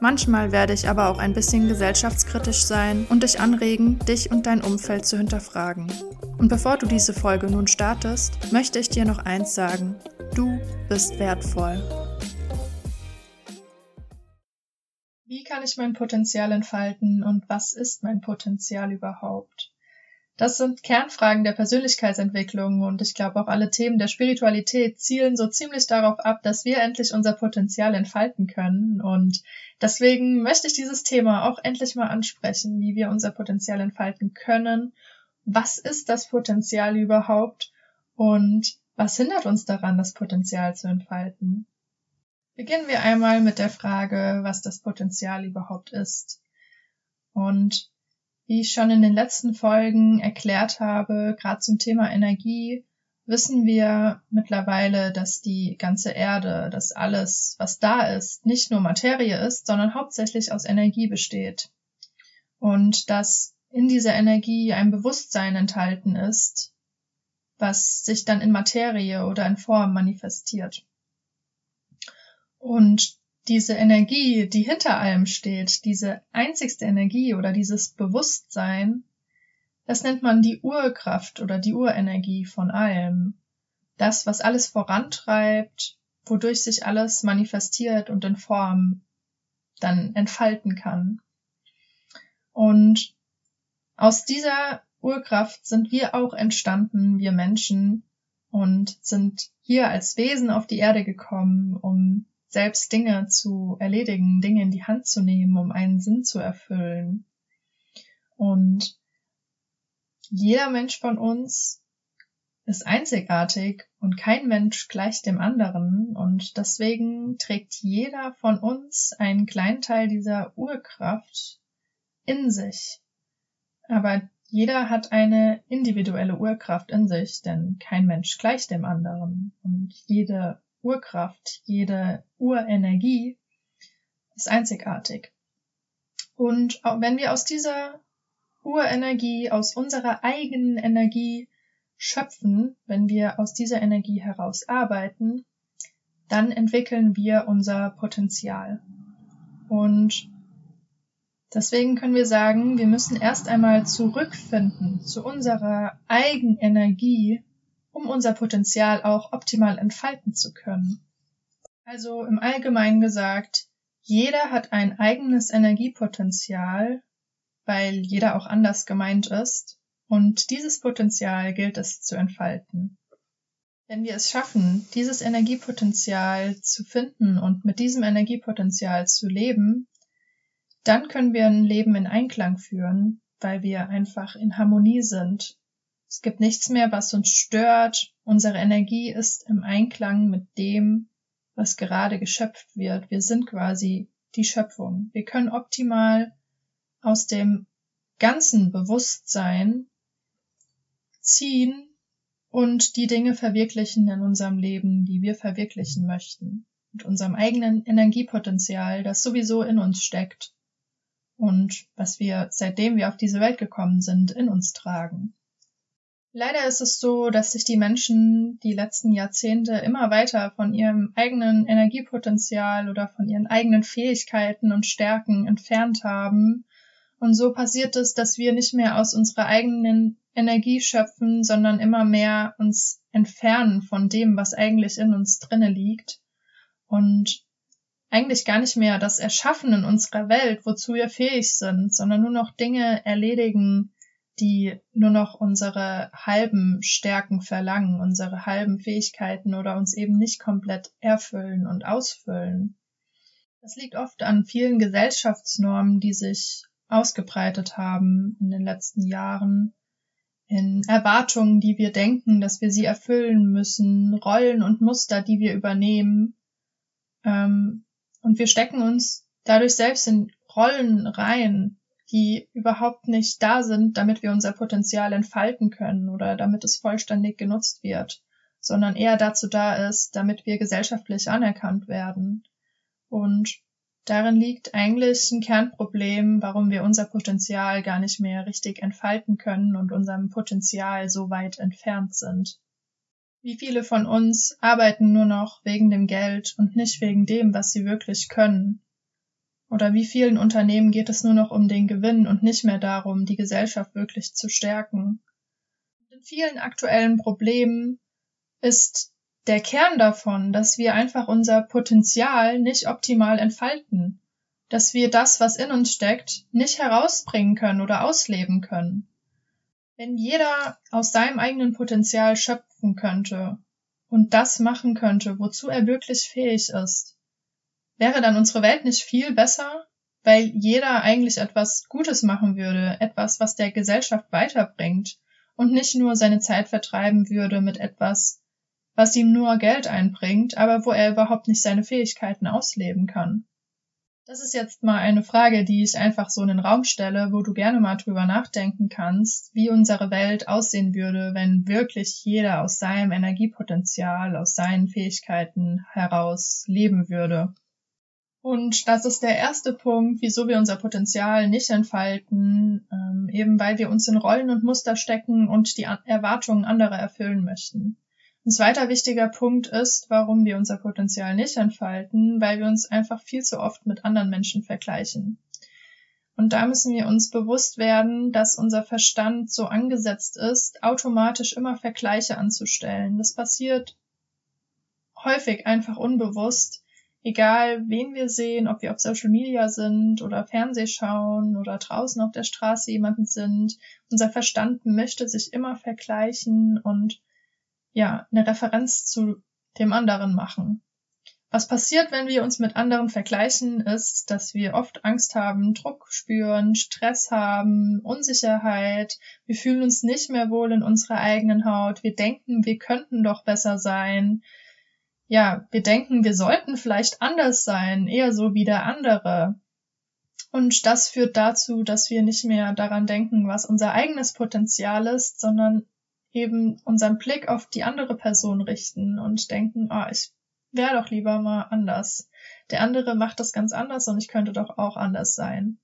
Manchmal werde ich aber auch ein bisschen gesellschaftskritisch sein und dich anregen, dich und dein Umfeld zu hinterfragen. Und bevor du diese Folge nun startest, möchte ich dir noch eins sagen. Du bist wertvoll. Wie kann ich mein Potenzial entfalten und was ist mein Potenzial überhaupt? Das sind Kernfragen der Persönlichkeitsentwicklung und ich glaube auch alle Themen der Spiritualität zielen so ziemlich darauf ab, dass wir endlich unser Potenzial entfalten können und deswegen möchte ich dieses Thema auch endlich mal ansprechen, wie wir unser Potenzial entfalten können. Was ist das Potenzial überhaupt und was hindert uns daran, das Potenzial zu entfalten? Beginnen wir einmal mit der Frage, was das Potenzial überhaupt ist. Und wie ich schon in den letzten Folgen erklärt habe, gerade zum Thema Energie, wissen wir mittlerweile, dass die ganze Erde, dass alles, was da ist, nicht nur Materie ist, sondern hauptsächlich aus Energie besteht. Und dass in dieser Energie ein Bewusstsein enthalten ist, was sich dann in Materie oder in Form manifestiert. Und diese Energie, die hinter allem steht, diese einzigste Energie oder dieses Bewusstsein, das nennt man die Urkraft oder die Urenergie von allem. Das, was alles vorantreibt, wodurch sich alles manifestiert und in Form dann entfalten kann. Und aus dieser Urkraft sind wir auch entstanden, wir Menschen, und sind hier als Wesen auf die Erde gekommen, um selbst Dinge zu erledigen, Dinge in die Hand zu nehmen, um einen Sinn zu erfüllen. Und jeder Mensch von uns ist einzigartig und kein Mensch gleicht dem anderen und deswegen trägt jeder von uns einen kleinen Teil dieser Urkraft in sich. Aber jeder hat eine individuelle Urkraft in sich, denn kein Mensch gleicht dem anderen und jede Urkraft, jede Urenergie ist einzigartig. Und wenn wir aus dieser Urenergie, aus unserer eigenen Energie schöpfen, wenn wir aus dieser Energie heraus arbeiten, dann entwickeln wir unser Potenzial. Und deswegen können wir sagen, wir müssen erst einmal zurückfinden zu unserer eigenen Energie, um unser Potenzial auch optimal entfalten zu können. Also im Allgemeinen gesagt, jeder hat ein eigenes Energiepotenzial, weil jeder auch anders gemeint ist, und dieses Potenzial gilt es zu entfalten. Wenn wir es schaffen, dieses Energiepotenzial zu finden und mit diesem Energiepotenzial zu leben, dann können wir ein Leben in Einklang führen, weil wir einfach in Harmonie sind es gibt nichts mehr, was uns stört. Unsere Energie ist im Einklang mit dem, was gerade geschöpft wird. Wir sind quasi die Schöpfung. Wir können optimal aus dem ganzen Bewusstsein ziehen und die Dinge verwirklichen in unserem Leben, die wir verwirklichen möchten. Mit unserem eigenen Energiepotenzial, das sowieso in uns steckt und was wir, seitdem wir auf diese Welt gekommen sind, in uns tragen. Leider ist es so, dass sich die Menschen die letzten Jahrzehnte immer weiter von ihrem eigenen Energiepotenzial oder von ihren eigenen Fähigkeiten und Stärken entfernt haben. Und so passiert es, dass wir nicht mehr aus unserer eigenen Energie schöpfen, sondern immer mehr uns entfernen von dem, was eigentlich in uns drinne liegt. Und eigentlich gar nicht mehr das Erschaffen in unserer Welt, wozu wir fähig sind, sondern nur noch Dinge erledigen, die nur noch unsere halben Stärken verlangen, unsere halben Fähigkeiten oder uns eben nicht komplett erfüllen und ausfüllen. Das liegt oft an vielen Gesellschaftsnormen, die sich ausgebreitet haben in den letzten Jahren, in Erwartungen, die wir denken, dass wir sie erfüllen müssen, Rollen und Muster, die wir übernehmen. Ähm, und wir stecken uns dadurch selbst in Rollen rein, die überhaupt nicht da sind, damit wir unser Potenzial entfalten können oder damit es vollständig genutzt wird, sondern eher dazu da ist, damit wir gesellschaftlich anerkannt werden. Und darin liegt eigentlich ein Kernproblem, warum wir unser Potenzial gar nicht mehr richtig entfalten können und unserem Potenzial so weit entfernt sind. Wie viele von uns arbeiten nur noch wegen dem Geld und nicht wegen dem, was sie wirklich können oder wie vielen Unternehmen geht es nur noch um den Gewinn und nicht mehr darum, die Gesellschaft wirklich zu stärken? In vielen aktuellen Problemen ist der Kern davon, dass wir einfach unser Potenzial nicht optimal entfalten, dass wir das, was in uns steckt, nicht herausbringen können oder ausleben können. Wenn jeder aus seinem eigenen Potenzial schöpfen könnte und das machen könnte, wozu er wirklich fähig ist, wäre dann unsere Welt nicht viel besser, weil jeder eigentlich etwas Gutes machen würde, etwas, was der Gesellschaft weiterbringt und nicht nur seine Zeit vertreiben würde mit etwas, was ihm nur Geld einbringt, aber wo er überhaupt nicht seine Fähigkeiten ausleben kann. Das ist jetzt mal eine Frage, die ich einfach so in den Raum stelle, wo du gerne mal drüber nachdenken kannst, wie unsere Welt aussehen würde, wenn wirklich jeder aus seinem Energiepotenzial, aus seinen Fähigkeiten heraus leben würde. Und das ist der erste Punkt, wieso wir unser Potenzial nicht entfalten, ähm, eben weil wir uns in Rollen und Muster stecken und die Erwartungen anderer erfüllen möchten. Ein zweiter wichtiger Punkt ist, warum wir unser Potenzial nicht entfalten, weil wir uns einfach viel zu oft mit anderen Menschen vergleichen. Und da müssen wir uns bewusst werden, dass unser Verstand so angesetzt ist, automatisch immer Vergleiche anzustellen. Das passiert häufig einfach unbewusst egal wen wir sehen, ob wir auf Social Media sind oder Fernseh schauen oder draußen auf der Straße jemanden sind, unser Verstand möchte sich immer vergleichen und ja, eine Referenz zu dem anderen machen. Was passiert, wenn wir uns mit anderen vergleichen, ist, dass wir oft Angst haben, Druck spüren, Stress haben, Unsicherheit. Wir fühlen uns nicht mehr wohl in unserer eigenen Haut. Wir denken, wir könnten doch besser sein ja, wir denken, wir sollten vielleicht anders sein, eher so wie der andere. Und das führt dazu, dass wir nicht mehr daran denken, was unser eigenes Potenzial ist, sondern eben unseren Blick auf die andere Person richten und denken, ah, oh, ich wäre doch lieber mal anders. Der andere macht das ganz anders und ich könnte doch auch anders sein.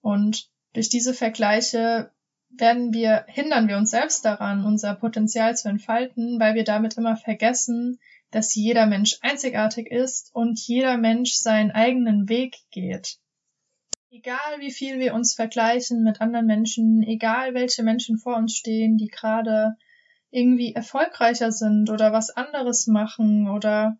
Und durch diese Vergleiche werden wir, hindern wir uns selbst daran, unser Potenzial zu entfalten, weil wir damit immer vergessen, dass jeder Mensch einzigartig ist und jeder Mensch seinen eigenen Weg geht. Egal wie viel wir uns vergleichen mit anderen Menschen, egal welche Menschen vor uns stehen, die gerade irgendwie erfolgreicher sind oder was anderes machen oder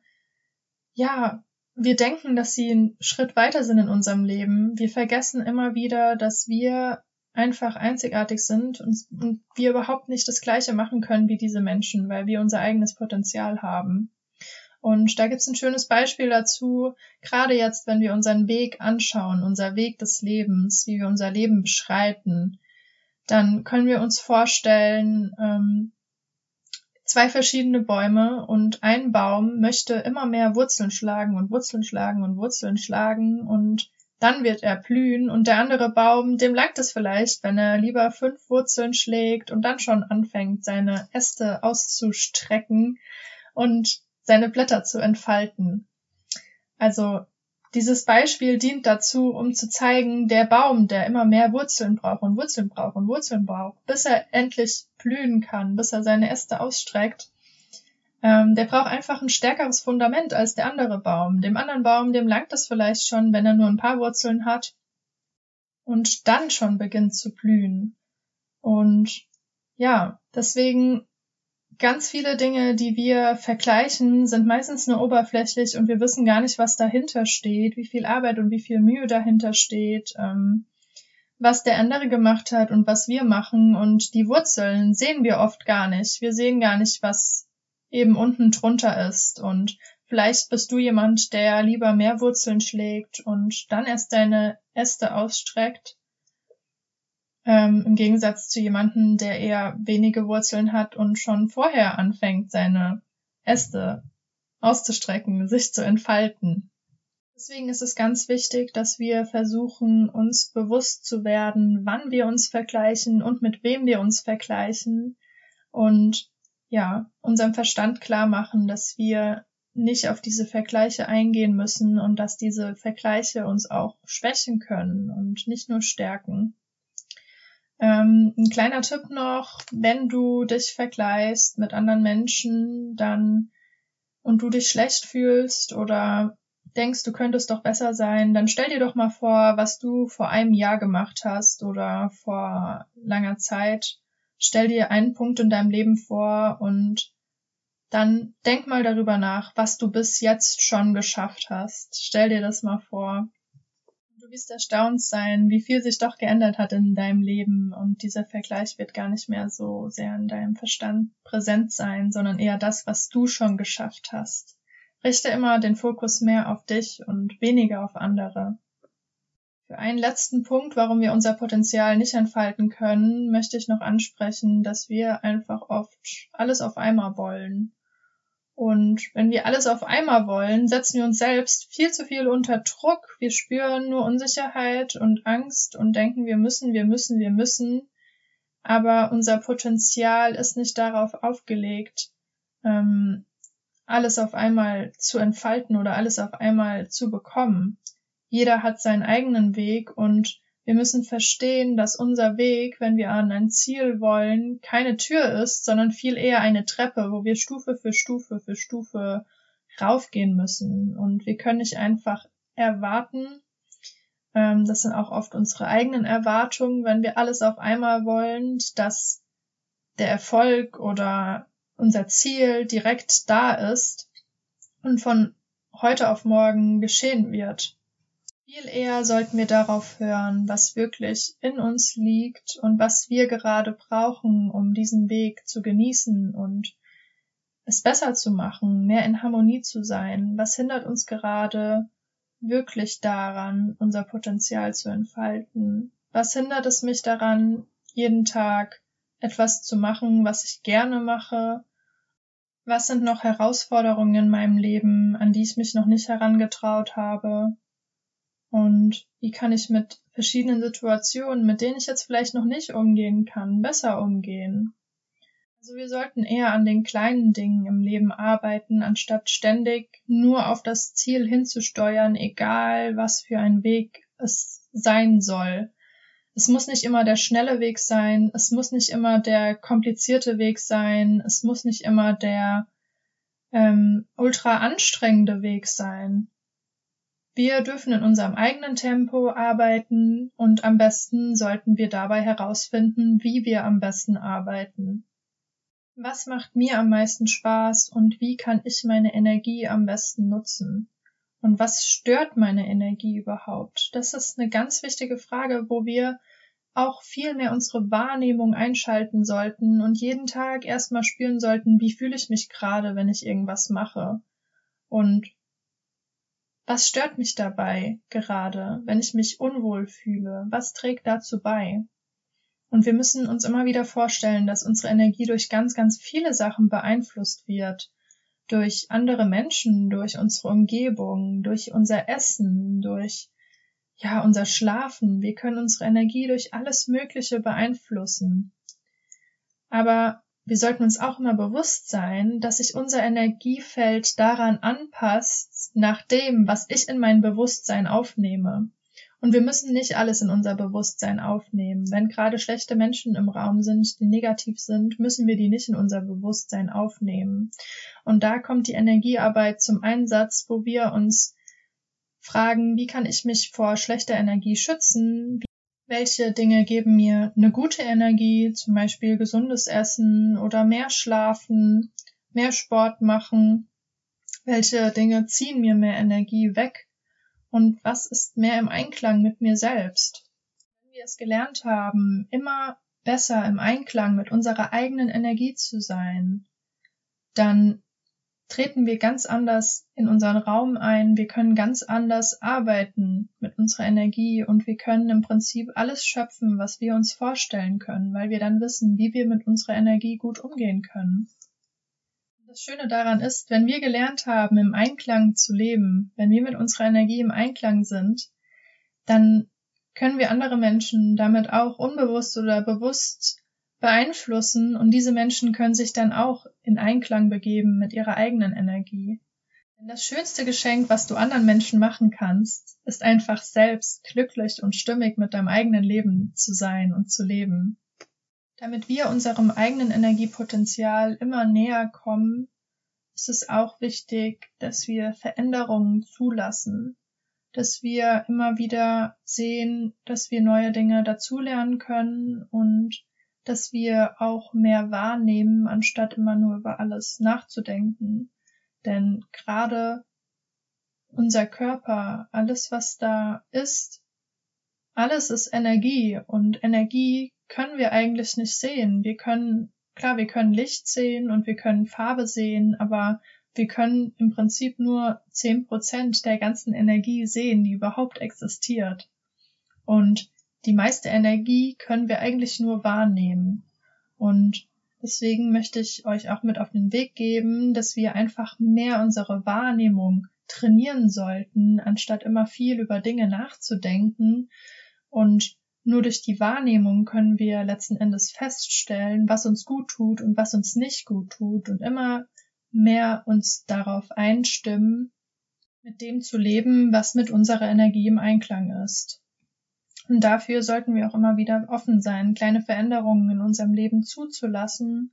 ja, wir denken, dass sie einen Schritt weiter sind in unserem Leben. Wir vergessen immer wieder, dass wir einfach einzigartig sind und, und wir überhaupt nicht das Gleiche machen können wie diese Menschen, weil wir unser eigenes Potenzial haben. Und da gibt's ein schönes Beispiel dazu, gerade jetzt, wenn wir unseren Weg anschauen, unser Weg des Lebens, wie wir unser Leben beschreiten, dann können wir uns vorstellen, ähm, zwei verschiedene Bäume und ein Baum möchte immer mehr Wurzeln schlagen und Wurzeln schlagen und Wurzeln schlagen und dann wird er blühen und der andere Baum, dem langt es vielleicht, wenn er lieber fünf Wurzeln schlägt und dann schon anfängt, seine Äste auszustrecken. Und seine Blätter zu entfalten. Also dieses Beispiel dient dazu, um zu zeigen, der Baum, der immer mehr Wurzeln braucht und Wurzeln braucht und Wurzeln braucht, bis er endlich blühen kann, bis er seine Äste ausstreckt, ähm, der braucht einfach ein stärkeres Fundament als der andere Baum. Dem anderen Baum, dem langt es vielleicht schon, wenn er nur ein paar Wurzeln hat und dann schon beginnt zu blühen. Und ja, deswegen ganz viele Dinge, die wir vergleichen, sind meistens nur oberflächlich und wir wissen gar nicht, was dahinter steht, wie viel Arbeit und wie viel Mühe dahinter steht, ähm, was der andere gemacht hat und was wir machen. Und die Wurzeln sehen wir oft gar nicht. Wir sehen gar nicht, was eben unten drunter ist. Und vielleicht bist du jemand, der lieber mehr Wurzeln schlägt und dann erst deine Äste ausstreckt ähm, Im Gegensatz zu jemandem, der eher wenige Wurzeln hat und schon vorher anfängt, seine Äste auszustrecken, sich zu entfalten. Deswegen ist es ganz wichtig, dass wir versuchen, uns bewusst zu werden, wann wir uns vergleichen und mit wem wir uns vergleichen und ja, unserem Verstand klar machen, dass wir nicht auf diese Vergleiche eingehen müssen und dass diese Vergleiche uns auch schwächen können und nicht nur stärken. Ähm, ein kleiner Tipp noch, wenn du dich vergleichst mit anderen Menschen, dann und du dich schlecht fühlst oder denkst, du könntest doch besser sein, dann stell dir doch mal vor, was du vor einem Jahr gemacht hast oder vor langer Zeit. Stell dir einen Punkt in deinem Leben vor und dann denk mal darüber nach, was du bis jetzt schon geschafft hast. Stell dir das mal vor. Du wirst erstaunt sein, wie viel sich doch geändert hat in deinem Leben und dieser Vergleich wird gar nicht mehr so sehr in deinem Verstand präsent sein, sondern eher das, was du schon geschafft hast. Richte immer den Fokus mehr auf dich und weniger auf andere. Für einen letzten Punkt, warum wir unser Potenzial nicht entfalten können, möchte ich noch ansprechen, dass wir einfach oft alles auf einmal wollen. Und wenn wir alles auf einmal wollen, setzen wir uns selbst viel zu viel unter Druck. Wir spüren nur Unsicherheit und Angst und denken, wir müssen, wir müssen, wir müssen. Aber unser Potenzial ist nicht darauf aufgelegt, ähm, alles auf einmal zu entfalten oder alles auf einmal zu bekommen. Jeder hat seinen eigenen Weg und wir müssen verstehen, dass unser Weg, wenn wir an ein Ziel wollen, keine Tür ist, sondern viel eher eine Treppe, wo wir Stufe für Stufe für Stufe raufgehen müssen. Und wir können nicht einfach erwarten, ähm, das sind auch oft unsere eigenen Erwartungen, wenn wir alles auf einmal wollen, dass der Erfolg oder unser Ziel direkt da ist und von heute auf morgen geschehen wird. Viel eher sollten wir darauf hören, was wirklich in uns liegt und was wir gerade brauchen, um diesen Weg zu genießen und es besser zu machen, mehr in Harmonie zu sein. Was hindert uns gerade wirklich daran, unser Potenzial zu entfalten? Was hindert es mich daran, jeden Tag etwas zu machen, was ich gerne mache? Was sind noch Herausforderungen in meinem Leben, an die ich mich noch nicht herangetraut habe? Und wie kann ich mit verschiedenen Situationen, mit denen ich jetzt vielleicht noch nicht umgehen kann, besser umgehen? Also wir sollten eher an den kleinen Dingen im Leben arbeiten, anstatt ständig nur auf das Ziel hinzusteuern, egal was für ein Weg es sein soll. Es muss nicht immer der schnelle Weg sein, es muss nicht immer der komplizierte Weg sein, es muss nicht immer der ähm, ultra anstrengende Weg sein. Wir dürfen in unserem eigenen Tempo arbeiten und am besten sollten wir dabei herausfinden, wie wir am besten arbeiten. Was macht mir am meisten Spaß und wie kann ich meine Energie am besten nutzen? Und was stört meine Energie überhaupt? Das ist eine ganz wichtige Frage, wo wir auch viel mehr unsere Wahrnehmung einschalten sollten und jeden Tag erstmal spüren sollten, wie fühle ich mich gerade, wenn ich irgendwas mache. Und was stört mich dabei gerade, wenn ich mich unwohl fühle? Was trägt dazu bei? Und wir müssen uns immer wieder vorstellen, dass unsere Energie durch ganz, ganz viele Sachen beeinflusst wird durch andere Menschen, durch unsere Umgebung, durch unser Essen, durch ja, unser Schlafen. Wir können unsere Energie durch alles Mögliche beeinflussen. Aber wir sollten uns auch immer bewusst sein, dass sich unser Energiefeld daran anpasst, nach dem, was ich in mein Bewusstsein aufnehme. Und wir müssen nicht alles in unser Bewusstsein aufnehmen. Wenn gerade schlechte Menschen im Raum sind, die negativ sind, müssen wir die nicht in unser Bewusstsein aufnehmen. Und da kommt die Energiearbeit zum Einsatz, wo wir uns fragen, wie kann ich mich vor schlechter Energie schützen? Welche Dinge geben mir eine gute Energie, zum Beispiel gesundes Essen oder mehr schlafen, mehr Sport machen? Welche Dinge ziehen mir mehr Energie weg? und was ist mehr im Einklang mit mir selbst. Wenn wir es gelernt haben, immer besser im Einklang mit unserer eigenen Energie zu sein, dann treten wir ganz anders in unseren Raum ein, wir können ganz anders arbeiten mit unserer Energie und wir können im Prinzip alles schöpfen, was wir uns vorstellen können, weil wir dann wissen, wie wir mit unserer Energie gut umgehen können. Das Schöne daran ist, wenn wir gelernt haben, im Einklang zu leben, wenn wir mit unserer Energie im Einklang sind, dann können wir andere Menschen damit auch unbewusst oder bewusst beeinflussen und diese Menschen können sich dann auch in Einklang begeben mit ihrer eigenen Energie. Denn das schönste Geschenk, was du anderen Menschen machen kannst, ist einfach selbst glücklich und stimmig mit deinem eigenen Leben zu sein und zu leben. Damit wir unserem eigenen Energiepotenzial immer näher kommen, ist es auch wichtig, dass wir Veränderungen zulassen, dass wir immer wieder sehen, dass wir neue Dinge dazulernen können und dass wir auch mehr wahrnehmen, anstatt immer nur über alles nachzudenken. Denn gerade unser Körper, alles was da ist, alles ist Energie und Energie können wir eigentlich nicht sehen. Wir können, klar, wir können Licht sehen und wir können Farbe sehen, aber wir können im Prinzip nur zehn Prozent der ganzen Energie sehen, die überhaupt existiert. Und die meiste Energie können wir eigentlich nur wahrnehmen. Und deswegen möchte ich euch auch mit auf den Weg geben, dass wir einfach mehr unsere Wahrnehmung trainieren sollten, anstatt immer viel über Dinge nachzudenken und nur durch die Wahrnehmung können wir letzten Endes feststellen, was uns gut tut und was uns nicht gut tut und immer mehr uns darauf einstimmen, mit dem zu leben, was mit unserer Energie im Einklang ist. Und dafür sollten wir auch immer wieder offen sein, kleine Veränderungen in unserem Leben zuzulassen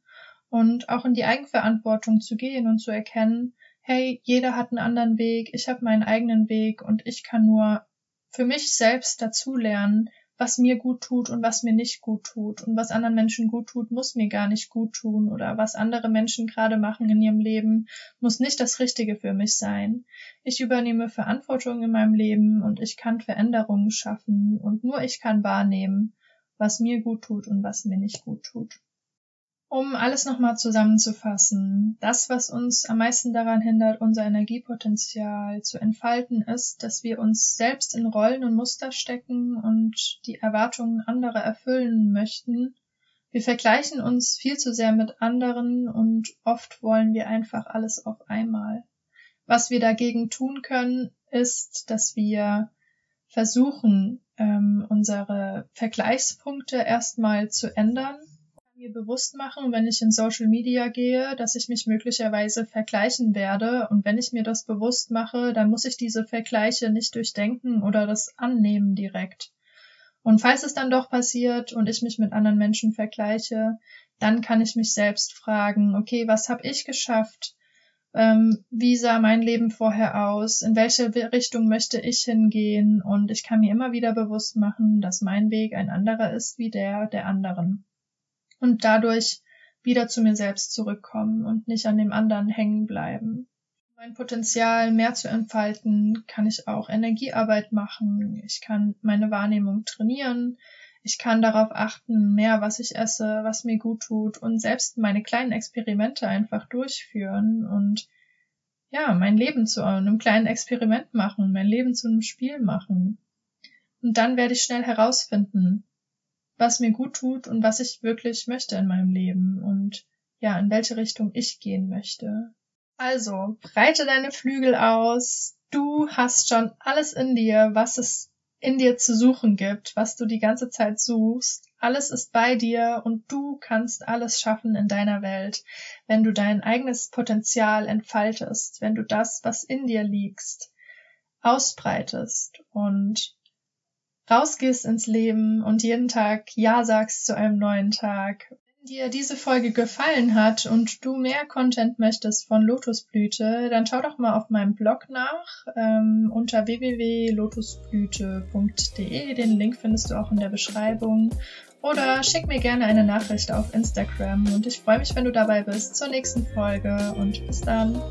und auch in die Eigenverantwortung zu gehen und zu erkennen, hey, jeder hat einen anderen Weg, ich habe meinen eigenen Weg und ich kann nur für mich selbst dazulernen, was mir gut tut und was mir nicht gut tut. Und was anderen Menschen gut tut, muss mir gar nicht gut tun. Oder was andere Menschen gerade machen in ihrem Leben, muss nicht das Richtige für mich sein. Ich übernehme Verantwortung in meinem Leben und ich kann Veränderungen schaffen und nur ich kann wahrnehmen, was mir gut tut und was mir nicht gut tut. Um alles nochmal zusammenzufassen, das, was uns am meisten daran hindert, unser Energiepotenzial zu entfalten, ist, dass wir uns selbst in Rollen und Muster stecken und die Erwartungen anderer erfüllen möchten. Wir vergleichen uns viel zu sehr mit anderen und oft wollen wir einfach alles auf einmal. Was wir dagegen tun können, ist, dass wir versuchen, ähm, unsere Vergleichspunkte erstmal zu ändern mir bewusst machen, wenn ich in Social Media gehe, dass ich mich möglicherweise vergleichen werde. Und wenn ich mir das bewusst mache, dann muss ich diese Vergleiche nicht durchdenken oder das annehmen direkt. Und falls es dann doch passiert und ich mich mit anderen Menschen vergleiche, dann kann ich mich selbst fragen, okay, was habe ich geschafft? Ähm, wie sah mein Leben vorher aus? In welche Richtung möchte ich hingehen? Und ich kann mir immer wieder bewusst machen, dass mein Weg ein anderer ist wie der der anderen und dadurch wieder zu mir selbst zurückkommen und nicht an dem anderen hängen bleiben. Mein Potenzial mehr zu entfalten, kann ich auch Energiearbeit machen. Ich kann meine Wahrnehmung trainieren. Ich kann darauf achten, mehr was ich esse, was mir gut tut und selbst meine kleinen Experimente einfach durchführen und ja, mein Leben zu einem kleinen Experiment machen, mein Leben zu einem Spiel machen. Und dann werde ich schnell herausfinden, was mir gut tut und was ich wirklich möchte in meinem Leben und ja, in welche Richtung ich gehen möchte. Also, breite deine Flügel aus. Du hast schon alles in dir, was es in dir zu suchen gibt, was du die ganze Zeit suchst. Alles ist bei dir und du kannst alles schaffen in deiner Welt, wenn du dein eigenes Potenzial entfaltest, wenn du das, was in dir liegst, ausbreitest und rausgehst ins Leben und jeden Tag Ja sagst zu einem neuen Tag. Wenn dir diese Folge gefallen hat und du mehr Content möchtest von Lotusblüte, dann schau doch mal auf meinem Blog nach ähm, unter www.lotusblüte.de. Den Link findest du auch in der Beschreibung. Oder schick mir gerne eine Nachricht auf Instagram und ich freue mich, wenn du dabei bist zur nächsten Folge und bis dann.